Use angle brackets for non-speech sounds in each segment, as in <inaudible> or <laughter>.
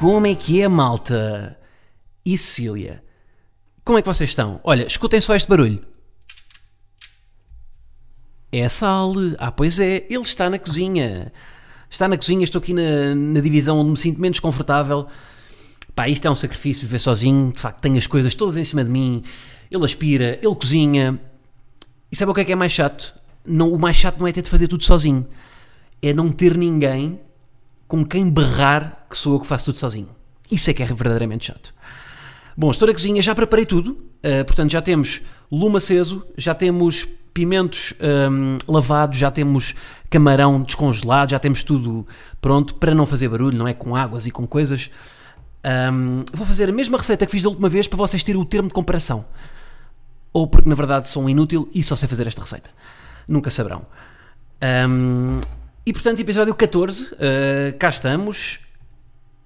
Como é que é, malta? E Cecília? Como é que vocês estão? Olha, escutem só este barulho. É a Sal. Ah, pois é, ele está na cozinha. Está na cozinha, estou aqui na, na divisão onde me sinto menos confortável. Pá, isto é um sacrifício, viver sozinho. De facto, tenho as coisas todas em cima de mim. Ele aspira, ele cozinha. E sabe o que é que é mais chato? Não, o mais chato não é ter de fazer tudo sozinho. É não ter ninguém com quem berrar que sou eu que faço tudo sozinho. Isso é que é verdadeiramente chato. Bom, estou na cozinha, já preparei tudo. Uh, portanto, já temos lume aceso, já temos pimentos um, lavados, já temos camarão descongelado, já temos tudo pronto para não fazer barulho, não é? Com águas e com coisas. Um, vou fazer a mesma receita que fiz da última vez para vocês terem o termo de comparação. Ou porque na verdade sou um inútil e só sei fazer esta receita. Nunca saberão. Um, e portanto, episódio 14, uh, cá estamos.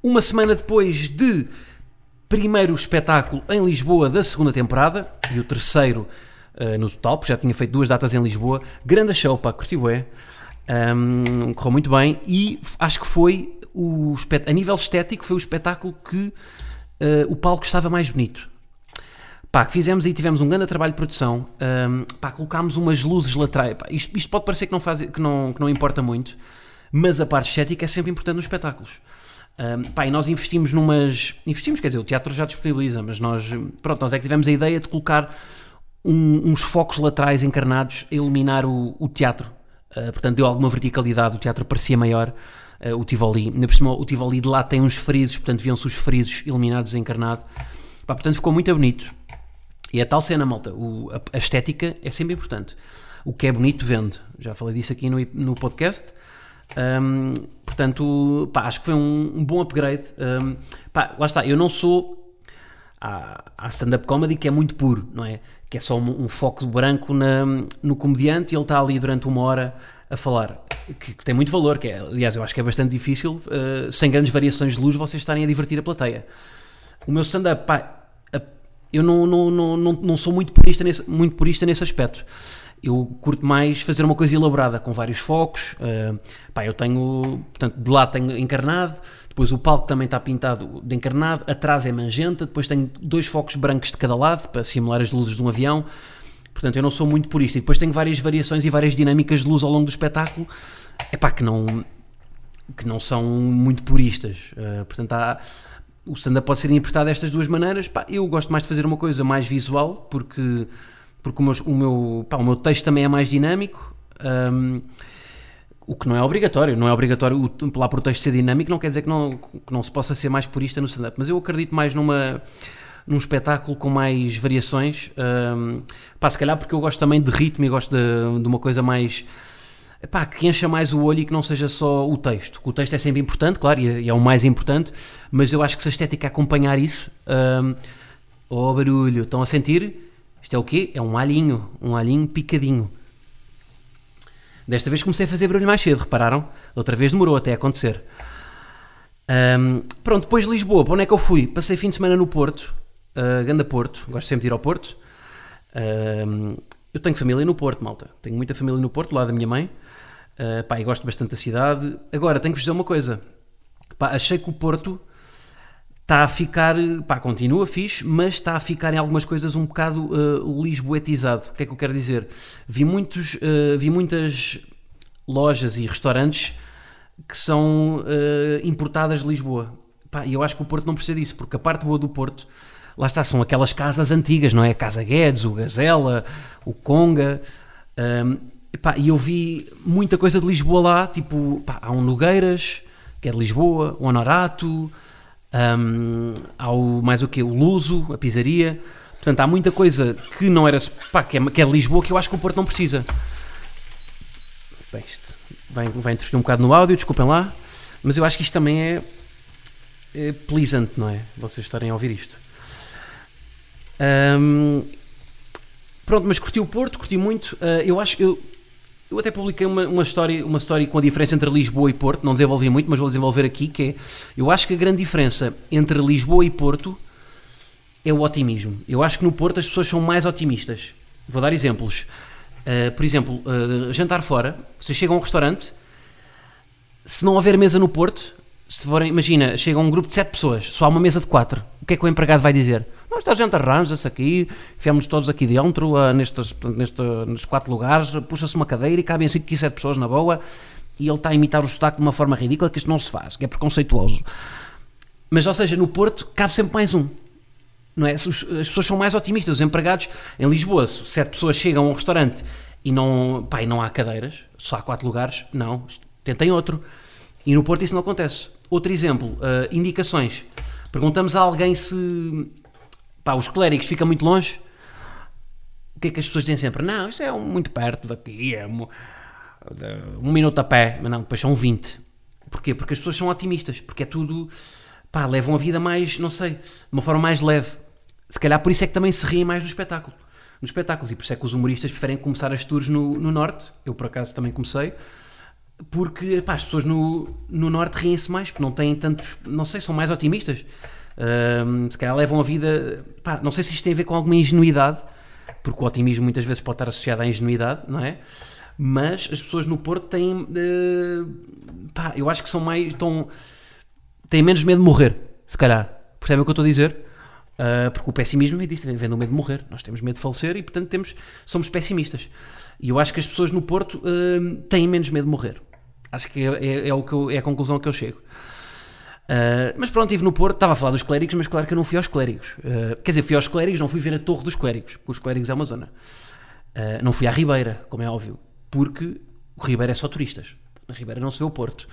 Uma semana depois de primeiro espetáculo em Lisboa da segunda temporada e o terceiro uh, no total, porque já tinha feito duas datas em Lisboa. Grande show, pá, curti. Um, correu muito bem e acho que foi o a nível estético foi o espetáculo que uh, o palco estava mais bonito. Pá, fizemos aí, tivemos um grande trabalho de produção, um, pá, colocámos umas luzes laterais, pá, isto, isto, pode parecer que não, faz, que, não, que não importa muito, mas a parte estética é sempre importante nos espetáculos. Um, pá, e nós investimos numas. Investimos, quer dizer, o teatro já disponibiliza, mas nós, pronto, nós é que tivemos a ideia de colocar um, uns focos laterais encarnados a iluminar o, o teatro. Uh, portanto, deu alguma verticalidade, o teatro parecia maior. Uh, o Tivoli, ainda por cima, o Tivoli de lá tem uns frisos, portanto, viam-se os frisos iluminados encarnado. Pá, portanto, ficou muito bonito. E é tal cena, malta. O, a, a, estética é sempre importante. O que é bonito vende. Já falei disso aqui no, no podcast. Um, portanto, pá, acho que foi um, um bom upgrade. Um, pá, lá está, eu não sou. Há, stand-up comedy que é muito puro, não é? Que é só um, um foco branco na, no comediante e ele está ali durante uma hora a falar. Que, que, tem muito valor, que é, aliás, eu acho que é bastante difícil, uh, sem grandes variações de luz, vocês estarem a divertir a plateia. O meu stand-up, pá, eu não, não, não, não, não sou muito purista, nesse, muito purista nesse aspecto eu curto mais fazer uma coisa elaborada, com vários focos. Uh, pá, eu tenho, portanto, de lá tenho encarnado, depois o palco também está pintado de encarnado, atrás é magenta, depois tenho dois focos brancos de cada lado para simular as luzes de um avião. Portanto, eu não sou muito purista. E depois tenho várias variações e várias dinâmicas de luz ao longo do espetáculo. É pá, que não, que não são muito puristas. Uh, portanto, há, o stand-up pode ser interpretado destas duas maneiras. Pá, eu gosto mais de fazer uma coisa mais visual, porque porque o meu, o meu, pá, o meu texto também é mais dinâmico. Um, o que não é obrigatório, não é obrigatório o, lá o texto ser dinâmico, não quer dizer que não, que não se possa ser mais purista no stand-up, mas eu acredito mais numa, num espetáculo com mais variações, um, pá, se calhar porque eu gosto também de ritmo e gosto de, de uma coisa mais, pá, que encha mais o olho e que não seja só o texto, o texto é sempre importante, claro, e é, o mais importante, mas eu acho que se a estética acompanhar isso, um, oh barulho, estão a sentir? Isto é o quê? É um alhinho, um alhinho picadinho. Desta vez comecei a fazer barulho mais cedo, repararam? Outra vez demorou até acontecer. Um, pronto, depois de Lisboa, para onde é que eu fui? Passei fim de semana no Porto, uh, Ganda Porto, gosto sempre de ir ao Porto. Um, eu tenho família no Porto, malta. Tenho muita família no Porto, lá da minha mãe. Uh, pá, e gosto bastante da cidade. Agora, tenho que vos dizer uma coisa. Pá, achei que o Porto está a ficar, pá, continua fixe, mas está a ficar em algumas coisas um bocado uh, lisboetizado. O que é que eu quero dizer? Vi, muitos, uh, vi muitas lojas e restaurantes que são uh, importadas de Lisboa. Pá, e eu acho que o Porto não precisa disso, porque a parte boa do Porto, lá está, são aquelas casas antigas, não é? A Casa Guedes, o Gazela, o Conga. Um, pá, e eu vi muita coisa de Lisboa lá, tipo, pá, há um Nogueiras, que é de Lisboa, o Honorato, um, há o, mais o que? O Luso, a pizzaria. Portanto, há muita coisa que não era. Pá, que é, que é Lisboa que eu acho que o Porto não precisa. Bem, isto vai, vai interferir um bocado no áudio, desculpem lá. Mas eu acho que isto também é. é pleasant, não é? Vocês estarem a ouvir isto. Ahm, pronto, mas curti o Porto, curti muito. Ah, eu acho eu, eu até publiquei uma, uma, história, uma história com a diferença entre Lisboa e Porto, não desenvolvi muito, mas vou desenvolver aqui, que é, eu acho que a grande diferença entre Lisboa e Porto é o otimismo. Eu acho que no Porto as pessoas são mais otimistas. Vou dar exemplos. Uh, por exemplo, uh, jantar fora, vocês chegam a um restaurante, se não houver mesa no Porto, se forem, imagina, chega um grupo de 7 pessoas, só há uma mesa de 4, o que é que o empregado vai dizer? Não, está a gente arranja-se aqui, fiamos todos aqui dentro, uh, nestes, neste, nestes 4 lugares, puxa-se uma cadeira e cabem 5 e 7 pessoas na boa, e ele está a imitar o sotaque de uma forma ridícula, que isto não se faz, que é preconceituoso. Mas, ou seja, no Porto cabe sempre mais um. Não é? As pessoas são mais otimistas. Os empregados em Lisboa, se sete pessoas chegam a um restaurante e não, pá, e não há cadeiras, só há quatro lugares, não, tentem outro. E no Porto isso não acontece. Outro exemplo, uh, indicações. Perguntamos a alguém se pá, os clérigos ficam muito longe. O que é que as pessoas dizem sempre? Não, isso é muito perto daqui, é um, um minuto a pé. Mas não, depois são 20. Porquê? Porque as pessoas são otimistas, porque é tudo, pá, levam a vida mais, não sei, de uma forma mais leve. Se calhar por isso é que também se riem mais no espetáculo. Nos espetáculos. E por isso é que os humoristas preferem começar as tours no, no Norte. Eu, por acaso, também comecei. Porque pá, as pessoas no, no Norte riem-se mais, porque não têm tantos. Não sei, são mais otimistas. Se calhar levam a vida. Pá, não sei se isto tem a ver com alguma ingenuidade, porque o otimismo muitas vezes pode estar associado à ingenuidade, não é? Mas as pessoas no Porto têm. Uh, pá, eu acho que são mais. Estão, têm menos medo de morrer, se calhar. Percebem o que eu estou a dizer? Uh, porque o pessimismo vem disso, vem do medo de morrer. Nós temos medo de falecer e, portanto, temos, somos pessimistas. E eu acho que as pessoas no Porto uh, têm menos medo de morrer. Acho que é, é, é o que eu, é a conclusão que eu chego. Uh, mas pronto, estive no Porto, estava a falar dos clérigos, mas claro que eu não fui aos clérigos. quer dizer, fui aos clérigos, não fui ver a Torre dos Clérigos, porque os clérigos é uma zona. não fui à Ribeira, como é óbvio, porque o Ribeira é só turistas. Na Ribeira não se vê o Porto.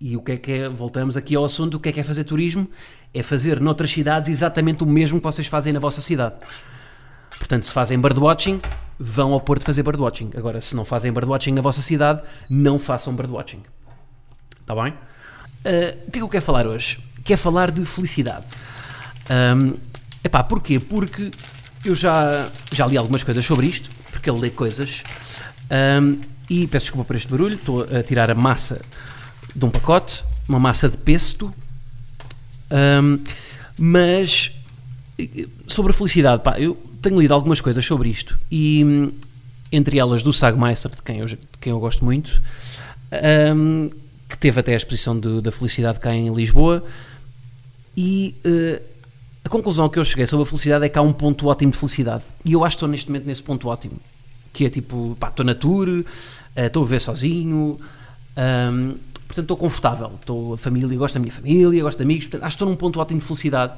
E o que é que é, voltamos aqui ao assunto, o que é que é fazer turismo? É fazer noutras cidades exatamente o mesmo que vocês fazem na vossa cidade. Portanto, se fazem birdwatching, vão ao Porto fazer birdwatching. Agora, se não fazem birdwatching na vossa cidade, não façam birdwatching. Está bem? Uh, o que é que eu quero falar hoje? Quero falar de felicidade. Um, epá, porquê? Porque eu já, já li algumas coisas sobre isto, porque ele lê coisas, um, e peço desculpa por este barulho, estou a tirar a massa de um pacote, uma massa de pesto, um, mas sobre a felicidade, pá, eu tenho lido algumas coisas sobre isto e entre elas do Sagmeister, de quem eu, de quem eu gosto muito, um, que teve até a exposição de, da felicidade cá em Lisboa, e uh, a conclusão que eu cheguei sobre a felicidade é que há um ponto ótimo de felicidade. E eu acho que estou neste momento nesse ponto ótimo, que é tipo, pá, estou na tour, uh, estou a viver sozinho, um, portanto estou confortável, estou a família, gosto da minha família, gosto de amigos, portanto, acho que estou num ponto ótimo de felicidade.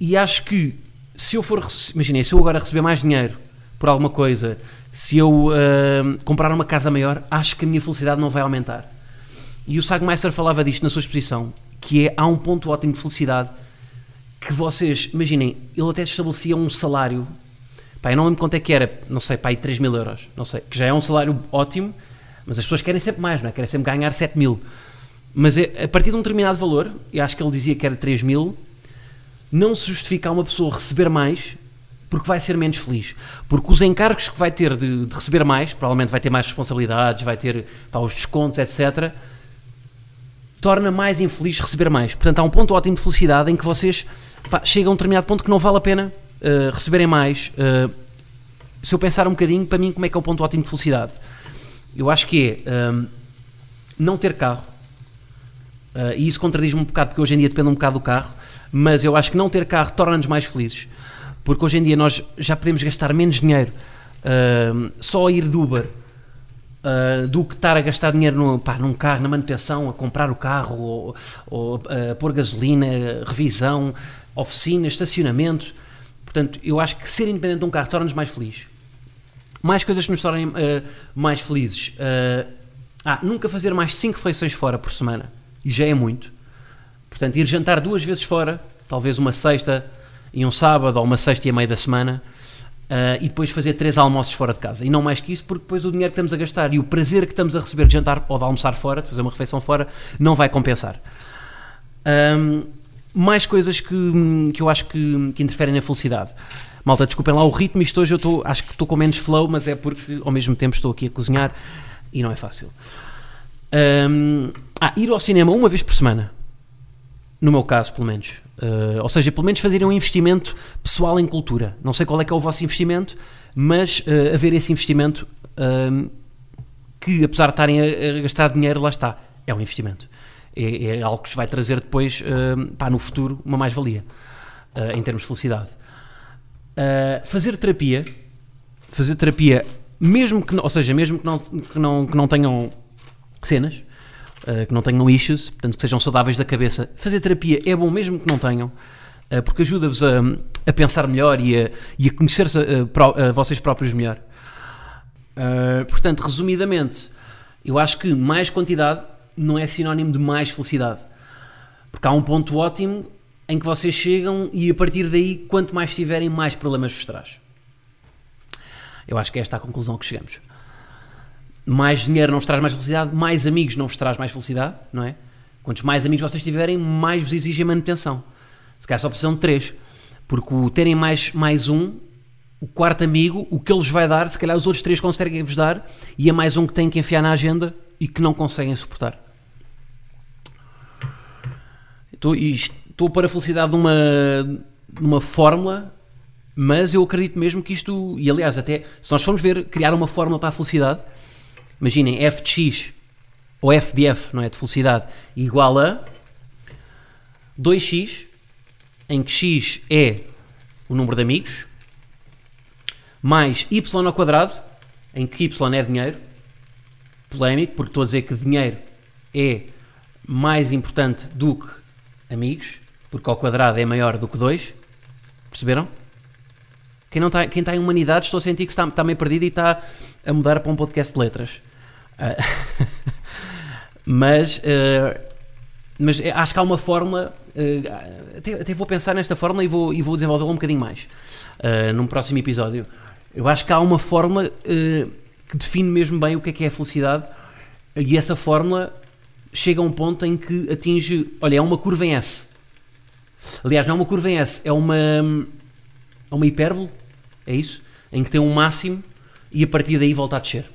E acho que se eu for, imaginei, se eu agora receber mais dinheiro por alguma coisa, se eu uh, comprar uma casa maior, acho que a minha felicidade não vai aumentar. E o Sagmeister falava disto na sua exposição, que é, há um ponto ótimo de felicidade que vocês, imaginem, ele até estabelecia um salário, pá, eu não lembro quanto é que era, não sei, pá, aí 3 mil euros, não sei, que já é um salário ótimo, mas as pessoas querem sempre mais, não é? Querem sempre ganhar 7 mil. Mas é, a partir de um determinado valor, e acho que ele dizia que era 3 mil, não se justifica a uma pessoa receber mais porque vai ser menos feliz. Porque os encargos que vai ter de, de receber mais, provavelmente vai ter mais responsabilidades, vai ter pá, os descontos, etc., torna mais infeliz receber mais. Portanto, há um ponto ótimo de felicidade em que vocês pá, chegam a um determinado ponto que não vale a pena uh, receberem mais. Uh, se eu pensar um bocadinho, para mim, como é que é o ponto ótimo de felicidade? eu acho que é um, não ter carro, uh, e isso contradiz-me um bocado, porque hoje em dia depende um bocado do carro, mas eu acho que não ter carro torna-nos mais felizes, porque hoje em dia nós já podemos gastar menos dinheiro uh, só a ir de Uber. Uh, do que estar a gastar dinheiro no, pá, num carro, na manutenção, a comprar o carro, ou, ou uh, pôr gasolina, revisão, oficina, estacionamento. Portanto, eu acho que ser independente de um carro torna-nos mais felizes mais coisas que nos tornem uh, mais felizes. Ah, nunca fazer mais 5 refeições fora por semana. E já é muito. Portanto, ir jantar duas vezes fora, talvez uma sexta e um sábado, ou uma sexta e a meia da semana, ah, e depois fazer três almoços fora de casa. E não mais que isso, porque depois o dinheiro que estamos a gastar e o prazer que estamos a receber de jantar ou de almoçar fora, de fazer uma refeição fora, não vai compensar. Ahm, mais coisas que, que eu acho que, que interferem na felicidade. Malta, desculpem lá o ritmo, isto hoje eu estou, acho que estou com menos flow, mas é porque ao mesmo tempo estou aqui a cozinhar e não é fácil. Ahm, ah, ir ao cinema uma vez por semana. No meu caso, pelo menos. Uh, ou seja, pelo menos fazer um investimento pessoal em cultura. Não sei qual é que é o vosso investimento, mas uh, haver esse investimento um, que, apesar de estarem a, a, gastar dinheiro, lá está. É um investimento. É, é algo que vos vai trazer depois, uh, pá, no futuro, uma mais-valia, uh, em termos de felicidade. fazer terapia, fazer terapia, mesmo que, ou seja, mesmo que não, que não, que não tenham cenas, uh, que não tenham issues, portanto que sejam saudáveis da cabeça. Fazer terapia é bom mesmo que não tenham, uh, porque ajuda-vos a, a, pensar melhor e a, e a conhecer a, vocês próprios melhor. Uh, portanto, resumidamente, eu acho que mais quantidade não é sinónimo de mais felicidade. Porque há um ponto ótimo em que vocês chegam e a partir daí, quanto mais tiverem, mais problemas vos traz. Eu acho que é esta a conclusão que chegamos mais dinheiro não vos traz mais felicidade, mais amigos não vos traz mais felicidade, não é? Quantos mais amigos vocês tiverem, mais vos exigem manutenção. Se calhar só precisam de três. Porque o terem mais, mais um, o quarto amigo, o que ele vos vai dar, se calhar os outros três conseguem vos dar, e é mais um que têm que enfiar na agenda e que não conseguem suportar. Estou, estou para a felicidade de uma, numa fórmula, mas eu acredito mesmo que isto, e aliás, até se nós formos ver, criar uma fórmula para a felicidade, imaginem, f de x ou f de f, não é, de felicidade, igual a 2x, em que x é o número de amigos, mais y ao quadrado, em que y é dinheiro, polémico, porque estou a dizer que dinheiro é mais importante do que amigos, porque ao quadrado é maior do que 2. Perceberam? Quem, não está, quem está em humanidades, estou a sentir que está, está meio perdido e está a mudar para um podcast de letras. Uh, <laughs> mas, uh, mas acho que há uma fórmula. Uh, até, até, vou pensar nesta fórmula e vou, e vou desenvolvê-la um bocadinho mais num próximo episódio. Eu acho que há uma fórmula que define mesmo bem o que é que é a felicidade e essa fórmula chega a um ponto em que atinge. Olha, é uma curva em S. Aliás, não é uma curva em S, é uma, é uma hipérbole é isso? Em que tem um máximo e a partir daí volta a descer.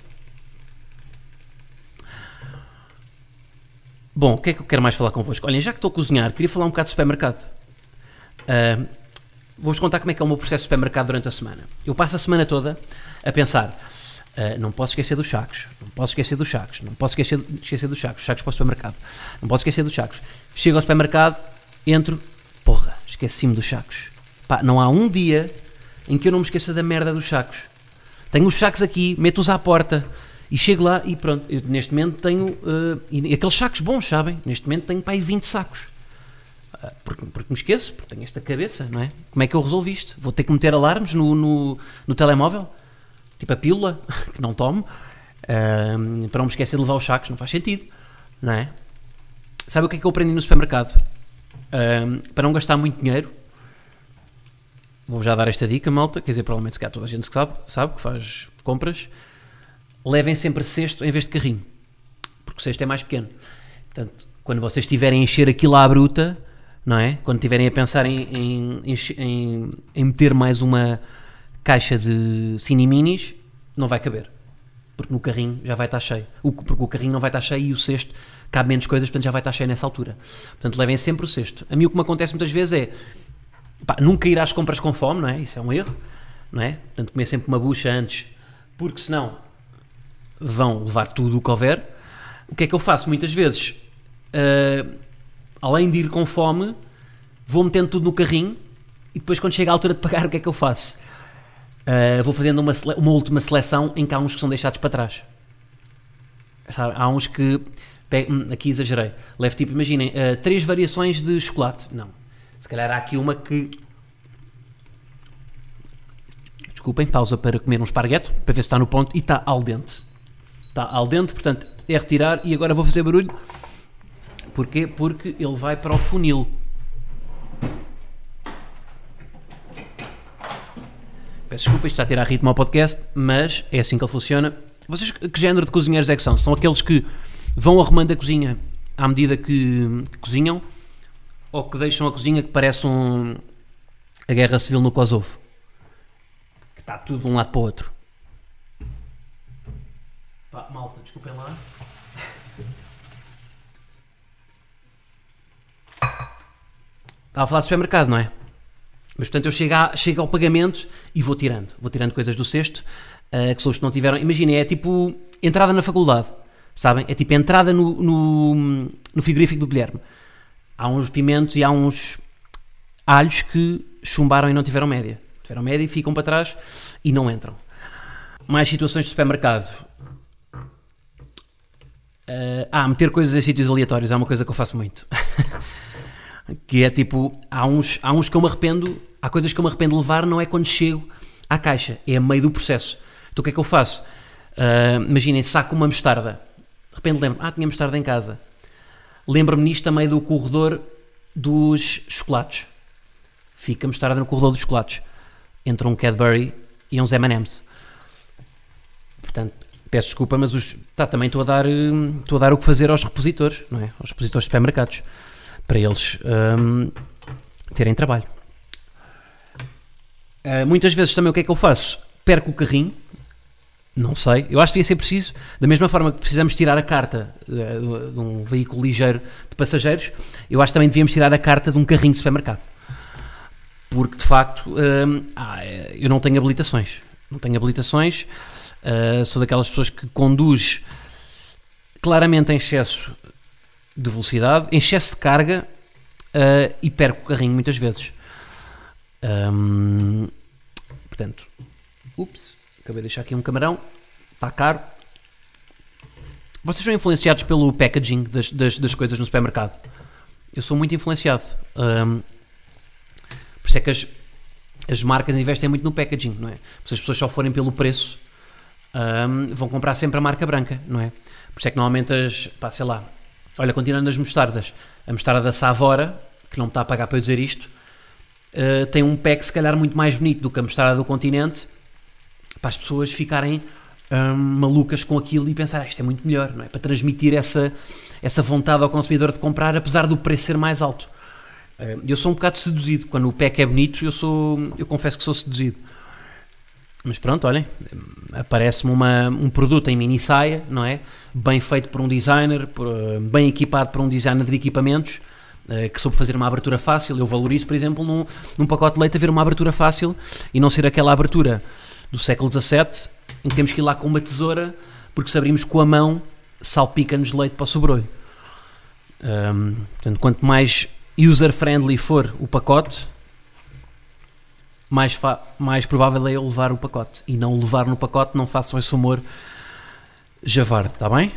Bom, o que é que eu quero mais falar convosco? Olhem, já que estou a cozinhar, queria falar um bocado de supermercado. Uh, Vou-vos contar como é que é o meu processo de supermercado durante a semana. Eu passo a semana toda a pensar: uh, não posso esquecer dos sacos, não posso esquecer dos sacos, não posso esquecer, esquecer dos sacos, sacos para o supermercado, não posso esquecer dos sacos. Chego ao supermercado, entro, porra, esqueci-me dos sacos. Pá, não há um dia em que eu não me esqueça da merda dos sacos. Tenho os sacos aqui, meto-os à porta e chego lá e pronto. Eu, neste momento tenho. Uh, e aqueles sacos bons, sabem? Neste momento tenho para aí 20 sacos. Uh, porque, porque me esqueço, porque tenho esta cabeça, não é? Como é que eu resolvi isto? Vou ter que meter alarmes no, no, no telemóvel? Tipo a pílula, <laughs> que não tomo, uh, para não me esquecer de levar os sacos, não faz sentido, não é? Sabe o que é que eu aprendi no supermercado? para não gastar muito dinheiro, vou já dar esta dica, malta, quer dizer, provavelmente se calhar toda a gente sabe, sabe que faz compras, levem sempre cesto em vez de carrinho, porque o cesto é mais pequeno. Portanto, quando vocês estiverem a encher aquilo à bruta, não é? Quando estiverem a pensar em, em, em, em meter mais uma caixa de cine minis, não vai caber. Porque no carrinho já vai estar cheio. O, porque o carrinho não vai estar cheio e o cesto cabe menos coisas, portanto já vai estar cheio nessa altura. Portanto, levem sempre o cesto. A mim o que me acontece muitas vezes é pá, nunca ir às compras com fome, não é? Isso é um erro, não é? Portanto, comer sempre uma bucha antes, porque senão vão levar tudo o que houver. O que é que eu faço muitas vezes? Uh, além de ir com fome, vou metendo tudo no carrinho e depois, quando chega a altura de pagar, o que é que eu faço? Uh, vou fazendo uma, uma última seleção em que há uns que são deixados para trás. Sabe? Há uns que. Hum, aqui exagerei. Levo tipo, imaginem, uh, três variações de chocolate. Não. Se calhar há aqui uma que. Desculpem, pausa para comer um esparguete, para ver se está no ponto e está al dente. Está al dente, portanto é retirar e agora vou fazer barulho. Porquê? Porque ele vai para o funil. Peço desculpa, isto está a tirar ritmo ao podcast, mas é assim que ele funciona. Vocês, que género de cozinheiros é que são? São aqueles que vão arrumando a cozinha à medida que, que cozinham ou que deixam a cozinha que parece um, a guerra civil no Kosovo? Que está tudo de um lado para o outro. Pá, malta, desculpem lá. Estava a falar de supermercado, não é? Mas portanto eu chego, a, chego ao pagamento e vou tirando. Vou tirando coisas do cesto uh, que são os que não tiveram. Imaginem, é tipo entrada na faculdade, sabem? É tipo entrada no, no, no frigorífico do Guilherme. Há uns pimentos e há uns alhos que chumbaram e não tiveram média. Tiveram média e ficam para trás e não entram. Mais situações de supermercado. Uh, ah, meter coisas em sítios aleatórios é uma coisa que eu faço muito. <laughs> que é tipo, há uns, há uns que eu me arrependo, há coisas que eu me arrependo de levar, não é quando chego à caixa, é a meio do processo. Então o que é que eu faço? Uh, imaginem, saco uma mostarda. De repente lembro, ah, tinha mostarda em casa. Lembro-me nisto meio do corredor dos chocolates. Fica mostarda no corredor dos chocolates. Entre um Cadbury e uns M&M's. Portanto, peço desculpa, mas os, tá, também estou a, dar, hum, estou a dar o que fazer aos repositores, não é? Aos repositores de supermercados para eles um, terem trabalho. Uh, muitas vezes também o que é que eu faço? Perco o carrinho, não sei, eu acho que devia ser preciso, da mesma forma que precisamos tirar a carta uh, de um veículo ligeiro de passageiros, eu acho que também devíamos tirar a carta de um carrinho de supermercado. Porque de facto um, ah, eu não tenho habilitações. Não tenho habilitações, uh, sou daquelas pessoas que conduz claramente em excesso de velocidade, em excesso de carga e perco o carrinho muitas vezes. Um, portanto, ups, acabei de deixar aqui um camarão, está caro. Vocês são influenciados pelo packaging das, das, das coisas no supermercado? Eu sou muito influenciado. Um, por isso é que as, as marcas investem muito no packaging, não é? Se as pessoas só forem pelo preço, um, vão comprar sempre a marca branca, não é? Por isso é que normalmente as, pá, sei lá, Olha, continuando nas mostardas, a mostarda da Savora, que não me está a pagar para eu dizer isto, uh, tem um pack se calhar muito mais bonito do que a mostarda do continente, para as pessoas ficarem um, malucas com aquilo e pensar, ah, isto é muito melhor, não é? Para transmitir essa, essa vontade ao consumidor de comprar, apesar do preço ser mais alto. Uh, eu sou um bocado seduzido, quando o pack é bonito, eu, sou, eu confesso que sou seduzido. Mas pronto, olhem, aparece-me um produto em mini saia, não é? Bem feito por um designer, por, eh, bem equipado por um designer de equipamentos, uh, que soube fazer uma abertura fácil. Eu valorizo, por exemplo, num, num pacote de leite haver uma abertura fácil e não ser aquela abertura do século XVII em que temos que ir lá com uma tesoura, porque se abrimos com a mão, salpica-nos leite para o sobrolho. Um, portanto, quanto mais user-friendly for o pacote, mais, mais provável é eu levar o pacote. E não levar no pacote, não façam esse humor javarde, está bem?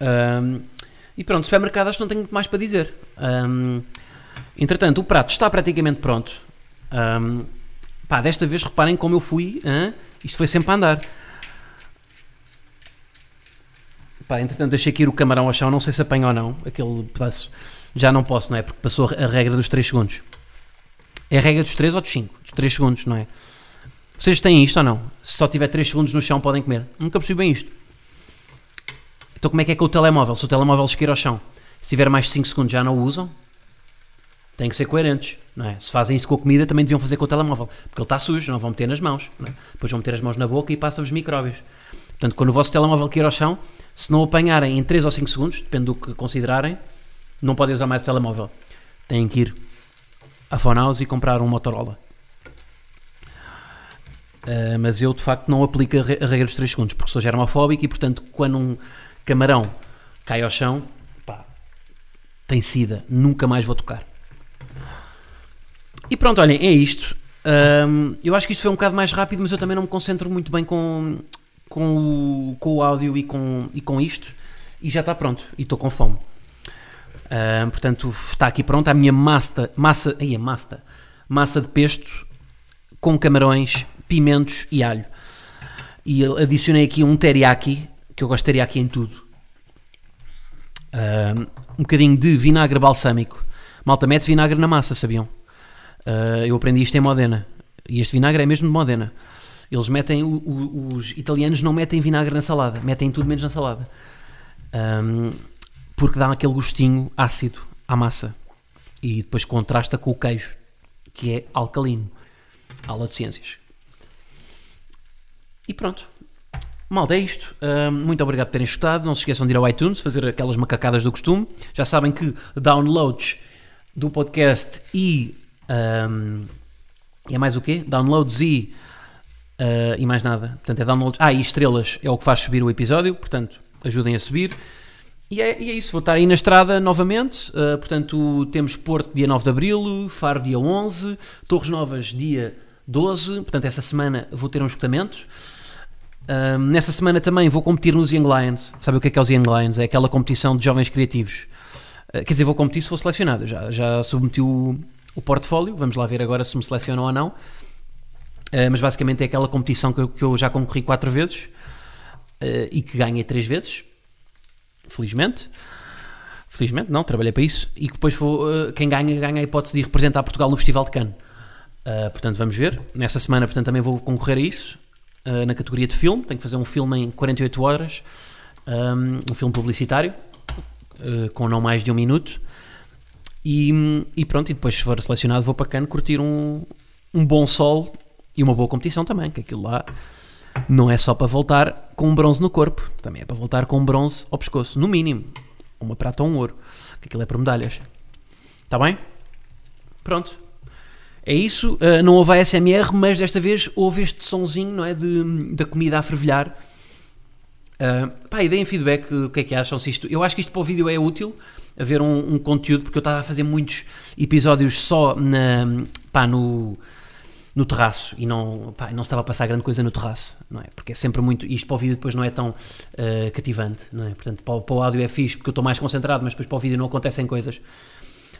Um, e pronto, supermercado acho que não tenho muito mais para dizer. Um, entretanto, o prato está praticamente pronto. Um, pá, desta vez reparem como eu fui. Hein? Isto foi sempre a andar. Pá, entretanto, deixei aqui o camarão ao chão. Não sei se apanho ou não. Aquele pedaço. Já não posso, não é? Porque passou a regra dos 3 segundos. É a regra dos 3 ou dos 5? Dos 3 segundos, não é? Vocês têm isto ou não? Se só tiver 3 segundos no chão, podem comer. Nunca percebi bem isto. Então, como é que é com o telemóvel? Se o telemóvel esquecer ao chão, se tiver mais de 5 segundos, já não o usam? Têm que ser coerentes, não é? Se fazem isso com a comida, também deviam fazer com o telemóvel. Porque ele está sujo, não vão meter nas mãos. É? Depois vão meter as mãos na boca e passa-vos micróbios. Portanto, quando o vosso telemóvel cair ao chão, se não apanharem em 3 ou 5 segundos, depende do que considerarem, não podem usar mais o telemóvel. Têm que ir a Fonaus e comprar um Motorola. Uh, mas eu de facto não aplico a, regra dos 3 segundos porque sou germofóbico e portanto quando um camarão cai ao chão pá, tem sida, nunca mais vou tocar. E pronto, olhem, é isto. Um, eu acho que isto foi um bocado mais rápido, mas eu também não me concentro muito bem com, com, o, com o áudio e com, e com isto. E já está pronto. E estou com fome. Uh, portanto, está aqui pronta a minha massa, massa, aí, massa, massa de pesto com camarões, pimentos e alho. E adicionei aqui um teriyaki, que eu gosto de teriyaki em tudo. Uh, um bocadinho de vinagre balsâmico. Malta, mete vinagre na massa, sabiam? Uh, eu aprendi isto em Modena. E este vinagre é mesmo de Modena. Eles metem, o- o- os italianos não metem vinagre na salada, metem tudo menos na salada. Ahm, porque dá aquele gostinho ácido à massa. E depois contrasta com o queijo, que é alcalino. Aula de ciências. E pronto. Malta, é isto. Ahm, muito obrigado por terem escutado. Não se esqueçam de ir ao iTunes, fazer aquelas macacadas do costume. Já sabem que downloads do podcast e. ahm, e é mais o quê? Downloads e. ah, e mais nada. Portanto, é downloads. Ah, e estrelas é o que faz subir o episódio. Portanto, ajudem a subir. E é, e é isso, vou estar aí na estrada novamente. Uh, portanto, temos Porto dia 9 de Abril, Faro dia 11, Torres Novas dia 12. Portanto, essa semana vou ter um esgotamento. Um, nessa semana também vou competir nos Young Lions. Sabe o que é que é os Young Lions? É aquela competição de jovens criativos. Uh, quer dizer, vou competir se for selecionado. Já, já submeti o, o portfólio. Vamos lá ver agora se me selecionam ou não. Uh, mas basicamente é aquela competição que eu, que eu já concorri quatro vezes uh, e que ganhei três vezes felizmente. Felizmente, não, trabalhei para isso. E que depois vou, uh, quem ganha, ganha a hipótese de representar Portugal no Festival de Cannes. Portanto, vamos ver. Nessa semana, portanto, também vou concorrer a isso. na categoria de filme. Tenho que fazer um filme em 48 horas. Um, um filme publicitário. com não mais de um minuto. E, e pronto, e depois, se for selecionado, vou para Cannes curtir um, um bom sol e uma boa competição também. Que aquilo lá não é só para voltar com um bronze no corpo, também é para voltar com um bronze ao pescoço, no mínimo. Uma prata ou um ouro, que aquilo é para medalhas. Está bem? Pronto. É isso. Uh, não houve ASMR, mas desta vez houve este sonzinho, não é? De, da comida a fervilhar. Uh, pá, e deem feedback o que é que acham. Se isto, eu acho que isto para o vídeo é útil, haver um, um conteúdo, porque eu estava a fazer muitos episódios só na, pá, no, no terraço e não, pá, não estava a passar grande coisa no terraço, não é? Porque é sempre muito. Isto para o vídeo depois não é tão uh, cativante, não é? Portanto, para, para o áudio é fixe porque eu estou mais concentrado, mas depois para o vídeo não acontecem coisas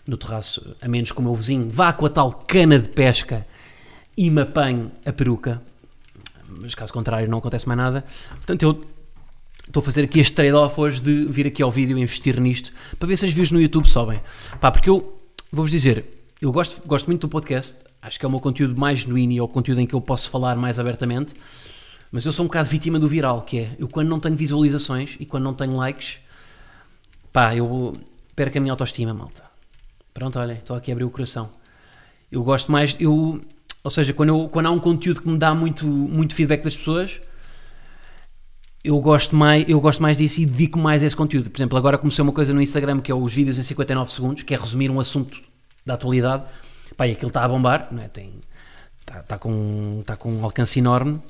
no terraço, a menos que o meu vizinho vá com a tal cana de pesca e me apanhe a peruca. Mas caso contrário, não acontece mais nada. Portanto, eu estou a fazer aqui este trade-off hoje de vir aqui ao vídeo e investir nisto para ver se as views no YouTube sobem. Pá, porque eu vou-vos dizer, eu gosto, gosto muito do podcast, acho que é o meu conteúdo mais genuíno e é o conteúdo em que eu posso falar mais abertamente, mas eu sou um bocado vítima do viral, que é eu quando não tenho visualizações e quando não tenho likes, pá, eu perco a minha autoestima, malta. Pronto, olhem, estou aqui a abrir o coração. Eu gosto mais, eu, ou seja, quando, eu, quando há um conteúdo que me dá muito, muito feedback das pessoas, eu gosto mais, eu gosto mais disso e dedico mais a esse conteúdo. Por exemplo, agora comecei uma coisa no Instagram que é os vídeos em 59 segundos, que é resumir um assunto da atualidade. Pá, e aquilo está a bombar, não é? Tem, está, está, com, está com um alcance enorme.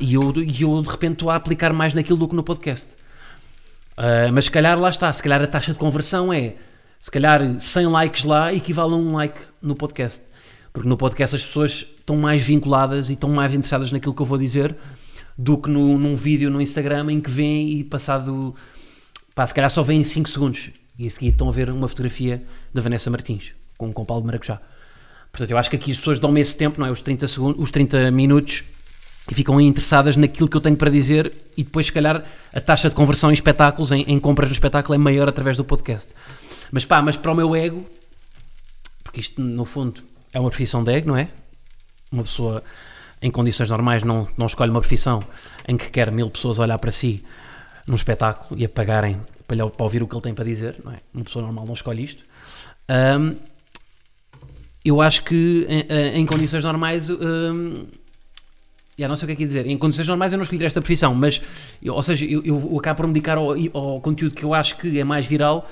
E eu, eu de repente estou a aplicar mais naquilo do que no podcast. Ah, mas se calhar lá está, se calhar a taxa de conversão é se calhar 100 likes lá equivale a um like no podcast. Porque no podcast as pessoas estão mais vinculadas e estão mais interessadas naquilo que eu vou dizer do que no, num vídeo no Instagram em que vêm e passado. Pá, se calhar só vêm 5 segundos e a seguir estão a ver uma fotografia da Vanessa Martins com um compal de maracujá. Portanto, eu acho que aqui as pessoas dão-me esse tempo, não é? Os 30, segundos, os 30 minutos e ficam interessadas naquilo que eu tenho para dizer e depois, se calhar, a taxa de conversão em espetáculos, em, em compras no espetáculo, é maior através do podcast. Mas pá, mas para o meu ego, porque isto no fundo é uma profissão de ego, não é? Uma pessoa em condições normais não, não escolhe uma profissão em que quer mil pessoas olhar para si num espetáculo e a pagarem para, para ouvir o que ele tem para dizer, não é? Uma pessoa normal não escolhe isto. Ahm, eu acho que em, em condições normais. hum, já não sei o que é que ia dizer. Em condições normais eu não escolhi esta profissão, mas, eu- ou seja, eu, eu acabo por me dedicar ao, ao conteúdo que eu acho que é mais viral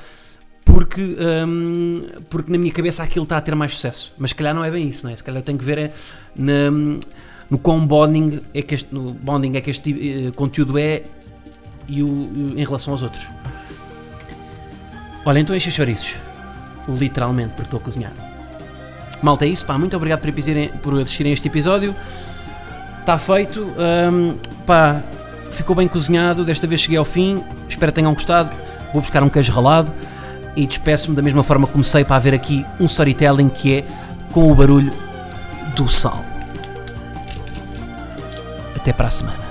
porque, hum, porque na minha cabeça aquilo está a ter mais sucesso. Mas se calhar não é bem isso, não é? Se calhar eu tenho que ver é, na, no quão bonding é que este, no bonding é que este eh, conteúdo é e o, em relação aos outros. Olha, então enche chouriços. Literalmente, porque estou a cozinhar. Malta, é isso. Pá, muito obrigado por, episirem- por assistirem este episódio. Está feito. hum, pá, ficou bem cozinhado. Desta vez cheguei ao fim. Espero que tenham gostado. Vou buscar um queijo ralado e despeço-me da mesma forma que comecei para haver aqui um storytelling que é com o barulho do sal. Até para a semana.